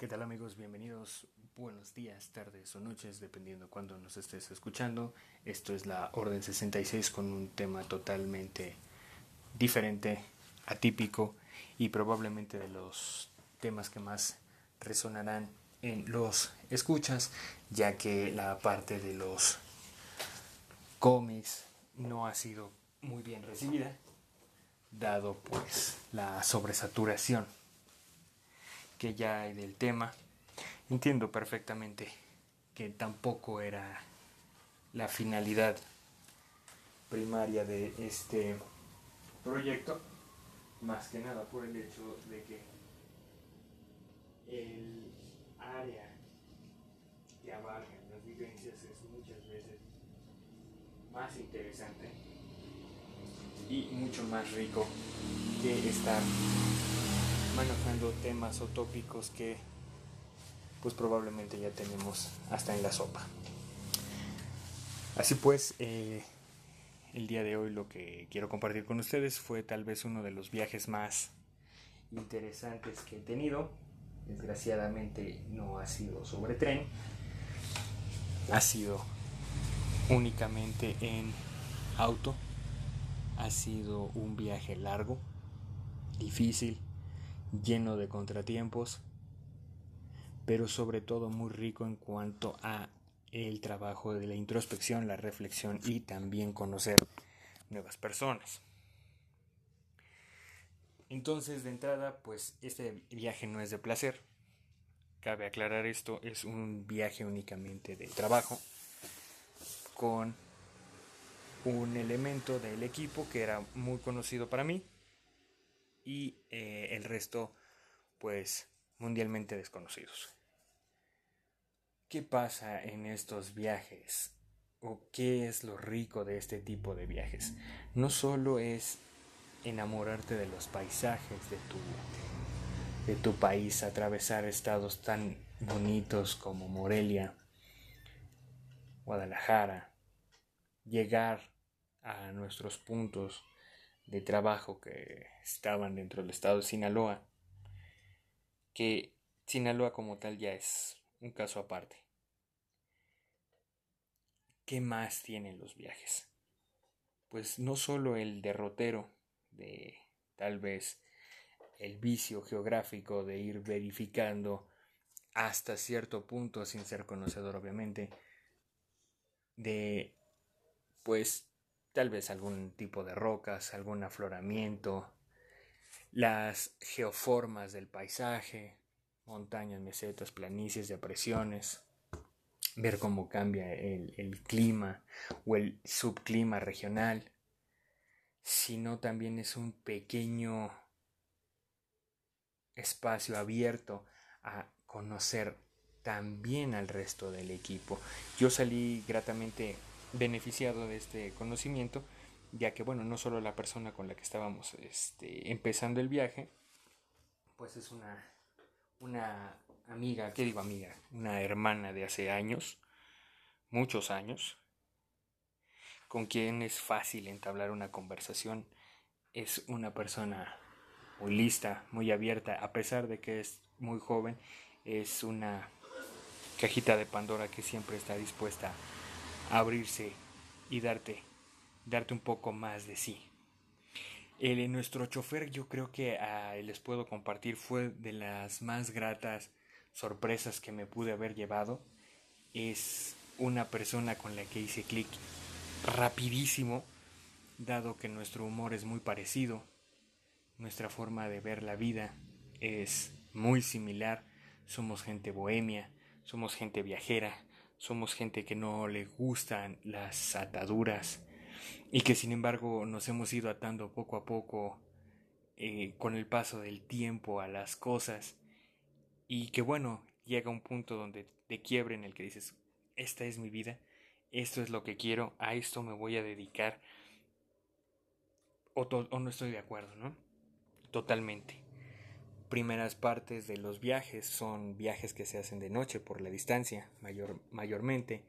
¿Qué tal amigos? Bienvenidos. Buenos días, tardes o noches, dependiendo cuándo nos estés escuchando. Esto es la Orden 66 con un tema totalmente diferente, atípico y probablemente de los temas que más resonarán en los escuchas, ya que la parte de los cómics no ha sido muy bien recibida, dado pues la sobresaturación que ya hay del tema. Entiendo perfectamente que tampoco era la finalidad primaria de este proyecto, más que nada por el hecho de que el área que abarca las vivencias es muchas veces más interesante y mucho más rico que estar manejando temas o tópicos que pues probablemente ya tenemos hasta en la sopa. Así pues, eh, el día de hoy lo que quiero compartir con ustedes fue tal vez uno de los viajes más interesantes que he tenido. Desgraciadamente no ha sido sobre tren, ha sido únicamente en auto. Ha sido un viaje largo, difícil, lleno de contratiempos, pero sobre todo muy rico en cuanto a el trabajo de la introspección, la reflexión y también conocer nuevas personas. Entonces, de entrada, pues este viaje no es de placer. Cabe aclarar esto, es un viaje únicamente de trabajo con un elemento del equipo que era muy conocido para mí, y eh, el resto pues mundialmente desconocidos. ¿Qué pasa en estos viajes? ¿O qué es lo rico de este tipo de viajes? No solo es enamorarte de los paisajes de tu, de tu país, atravesar estados tan bonitos como Morelia, Guadalajara, llegar a nuestros puntos de trabajo que estaban dentro del estado de Sinaloa, que Sinaloa como tal ya es un caso aparte. ¿Qué más tienen los viajes? Pues no solo el derrotero de tal vez el vicio geográfico de ir verificando hasta cierto punto sin ser conocedor obviamente de pues tal vez algún tipo de rocas, algún afloramiento, las geoformas del paisaje, montañas, mesetas, planicies, depresiones, ver cómo cambia el, el clima o el subclima regional, sino también es un pequeño espacio abierto a conocer también al resto del equipo. Yo salí gratamente beneficiado de este conocimiento, ya que, bueno, no solo la persona con la que estábamos este, empezando el viaje, pues es una, una amiga, ¿qué digo amiga? Una hermana de hace años, muchos años, con quien es fácil entablar una conversación. Es una persona muy lista, muy abierta, a pesar de que es muy joven, es una cajita de Pandora que siempre está dispuesta abrirse y darte, darte un poco más de sí. El, nuestro chofer yo creo que ah, les puedo compartir fue de las más gratas sorpresas que me pude haber llevado. Es una persona con la que hice clic rapidísimo, dado que nuestro humor es muy parecido, nuestra forma de ver la vida es muy similar, somos gente bohemia, somos gente viajera, somos gente que no le gustan las ataduras y que sin embargo nos hemos ido atando poco a poco eh, con el paso del tiempo a las cosas y que bueno, llega un punto donde te quiebre en el que dices, esta es mi vida, esto es lo que quiero, a esto me voy a dedicar o, o no estoy de acuerdo, ¿no? Totalmente primeras partes de los viajes son viajes que se hacen de noche por la distancia, mayor, mayormente.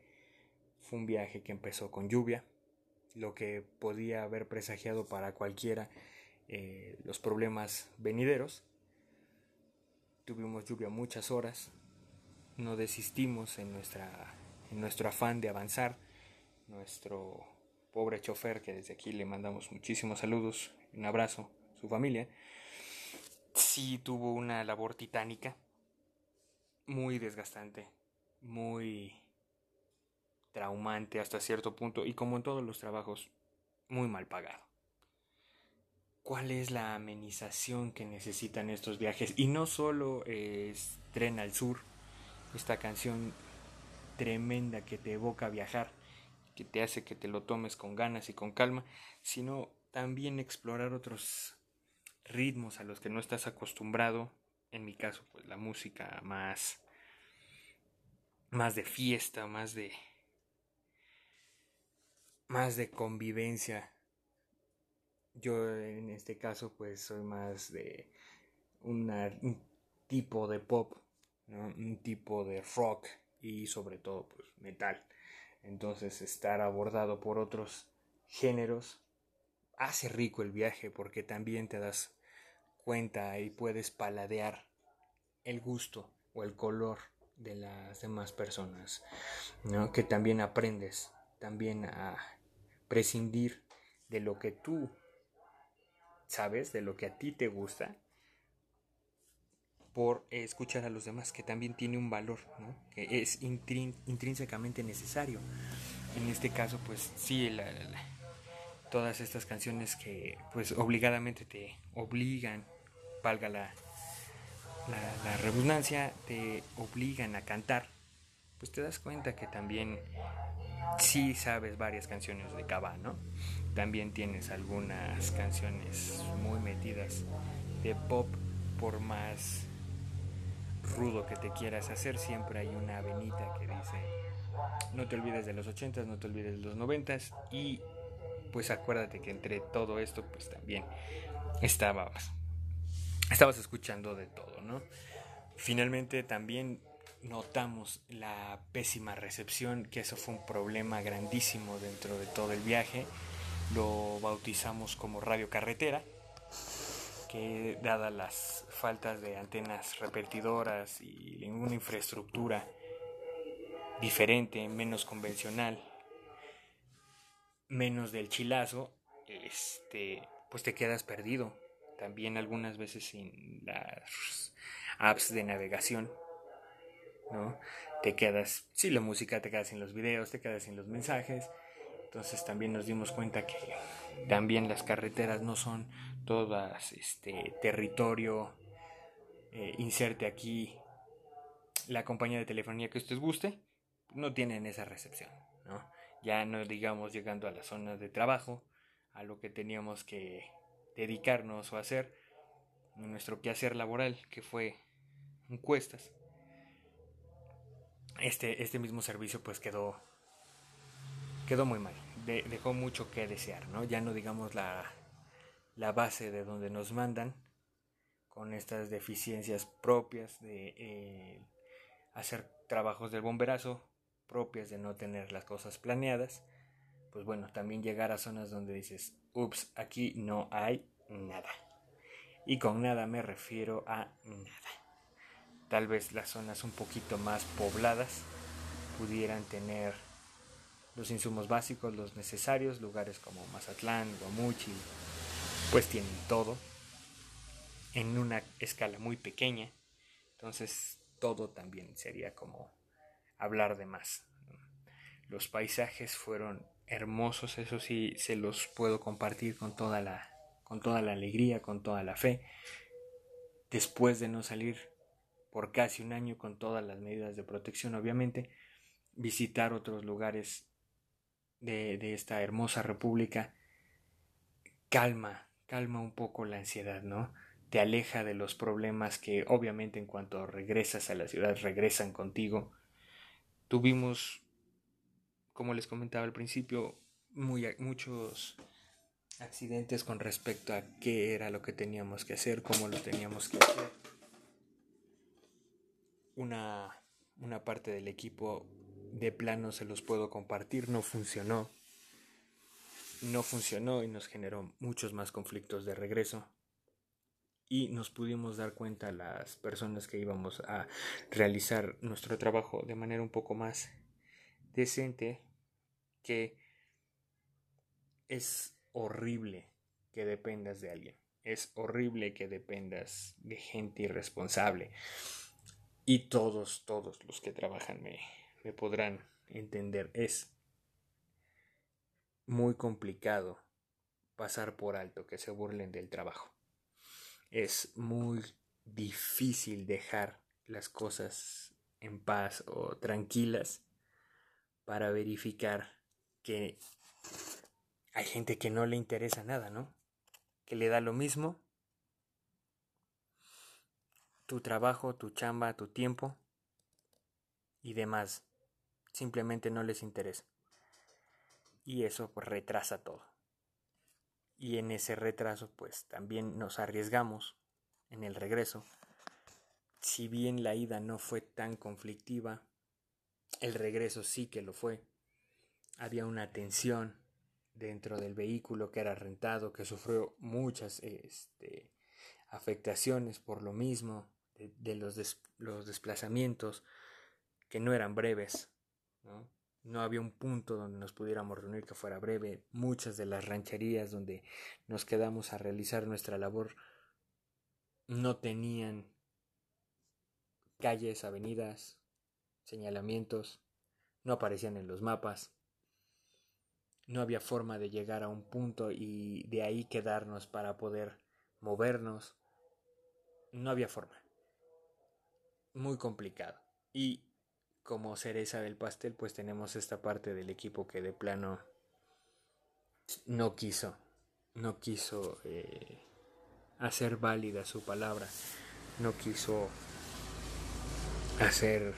Fue un viaje que empezó con lluvia, lo que podía haber presagiado para cualquiera eh, los problemas venideros. tuvimos lluvia muchas horas, no desistimos en, nuestra, en nuestro afán de avanzar. Nuestro pobre chofer, que desde aquí le mandamos muchísimos saludos, un abrazo, su familia, sí tuvo una labor titánica, muy desgastante, muy traumante hasta cierto punto y como en todos los trabajos, muy mal pagado. ¿Cuál es la amenización que necesitan estos viajes? Y no solo es Tren al Sur, esta canción tremenda que te evoca viajar, que te hace que te lo tomes con ganas y con calma, sino también explorar otros ritmos a los que no estás acostumbrado. En mi caso, pues la música más más de fiesta, más de más de convivencia. Yo en este caso pues soy más de un tipo de pop, un tipo de rock y sobre todo pues metal. Entonces estar abordado por otros géneros hace rico el viaje porque también te das cuenta y puedes paladear el gusto o el color de las demás personas, ¿no? que también aprendes también a prescindir de lo que tú sabes, de lo que a ti te gusta, por escuchar a los demás, que también tiene un valor, ¿no? que es intrínsecamente necesario. En este caso, pues sí, todas estas canciones que pues obligadamente te obligan, valga la, la, redundancia, te obligan a cantar, pues te das cuenta que también sí sabes varias canciones de Cava, ¿no? También tienes algunas canciones muy metidas de pop, por más rudo que te quieras hacer, siempre hay una avenita que dice no te olvides de los 80 no te olvides de los 90 y pues acuérdate que entre todo esto pues también estabas estabas escuchando de todo, ¿no? Finalmente también notamos la pésima recepción, que eso fue un problema grandísimo dentro de todo el viaje. Lo bautizamos como radio carretera, que dada las faltas de antenas repetidoras y ninguna infraestructura diferente, menos convencional, menos del chilazo, este, pues te quedas perdido. También algunas veces sin las apps de navegación ¿no? Te quedas sin la música, te quedas sin los videos, te quedas sin los mensajes. Entonces también nos dimos cuenta que también las carreteras no son todas este territorio. Eh, inserte aquí la compañía de telefonía que usted guste. No tienen esa recepción. Ya no digamos llegando a la zona de trabajo, a lo que teníamos que dedicarnos o hacer nuestro quehacer laboral, que fue encuestas este, este mismo servicio pues quedó, quedó muy mal, dejó mucho que desear, ¿no? Ya no digamos la, la base de donde nos mandan con estas deficiencias propias de eh, hacer trabajos del bomberazo, propias de no tener las cosas planeadas, pues bueno, también llegar a zonas donde dices, ups, aquí no hay nada. Y con nada me refiero a nada tal vez las zonas un poquito más pobladas pudieran tener los insumos básicos, los necesarios, lugares como Mazatlán, Guamuchi, pues tienen todo en una escala muy pequeña, entonces todo también sería como hablar de más. Los paisajes fueron hermosos, eso sí se los puedo compartir con toda la con toda la alegría, con toda la fe. Después de no salir por casi un año con todas las medidas de protección, obviamente, visitar otros lugares de, de esta hermosa república calma, calma un poco la ansiedad, ¿no? Te aleja de los problemas que obviamente en cuanto regresas a la ciudad regresan contigo. Tuvimos, como les comentaba al principio, muy, muchos accidentes con respecto a qué era lo que teníamos que hacer, cómo lo teníamos que hacer una, una parte del equipo de plano se los puedo compartir, no funcionó. No funcionó y nos generó muchos más conflictos de regreso. Y nos pudimos dar cuenta las personas que íbamos a realizar nuestro trabajo de manera un poco más decente que es horrible que dependas de alguien. Es horrible que dependas de gente irresponsable. Y todos, todos los que trabajan me, me podrán entender. Es muy complicado pasar por alto que se burlen del trabajo es muy difícil dejar las cosas en paz o tranquilas para verificar que hay gente que no le interesa nada, ¿no? Que le da lo mismo tu trabajo, tu chamba, tu tiempo y demás. Simplemente no les interesa. Y eso retrasa todo y en ese retraso pues también nos arriesgamos en el regreso. Si bien la ida no fue tan conflictiva, el regreso sí que lo fue. Había una tensión dentro del vehículo que era rentado, que sufrió muchas este, afectaciones por lo mismo, de, los, los desplazamientos que no eran breves. ¿no? No había un punto donde nos pudiéramos reunir que fuera breve. Muchas de las rancherías donde nos quedamos a realizar nuestra labor no tenían calles, avenidas, señalamientos, no aparecían en los mapas. No había forma de llegar a un punto y de ahí quedarnos para poder movernos. No había forma. Muy complicado. Y como cereza del pastel, pues tenemos esta parte del equipo que de plano no quiso, no quiso eh, hacer válida su palabra, no quiso hacer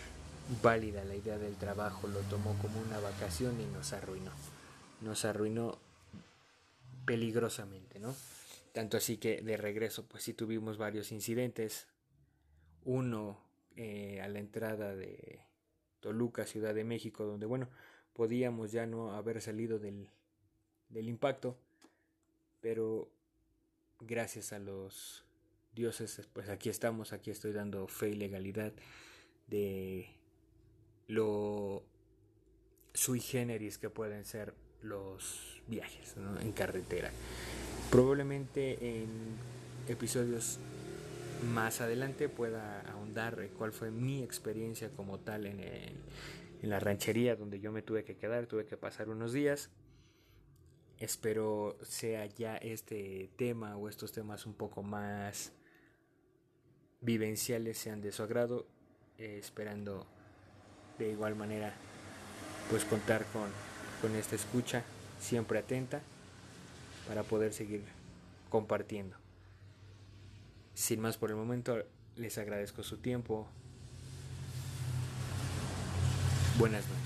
válida la idea del trabajo, lo tomó como una vacación y nos arruinó, nos arruinó peligrosamente, ¿no? Tanto así que de regreso, pues sí tuvimos varios incidentes, uno eh, a la entrada de Toluca, Ciudad de México, donde bueno, podíamos ya no haber salido del, del impacto, pero gracias a los dioses, pues aquí estamos, aquí estoy dando fe y legalidad de lo sui generis que pueden ser los viajes en carretera. Probablemente en episodios más adelante pueda ahondar cuál fue mi experiencia como tal en, en la ranchería donde yo me tuve que quedar, tuve que pasar unos días. Espero sea ya este tema o estos temas un poco más vivenciales sean de su agrado, eh, esperando de igual manera pues contar con, con esta escucha siempre atenta para poder seguir compartiendo. Sin más por el momento, les agradezco su tiempo. Buenas noches.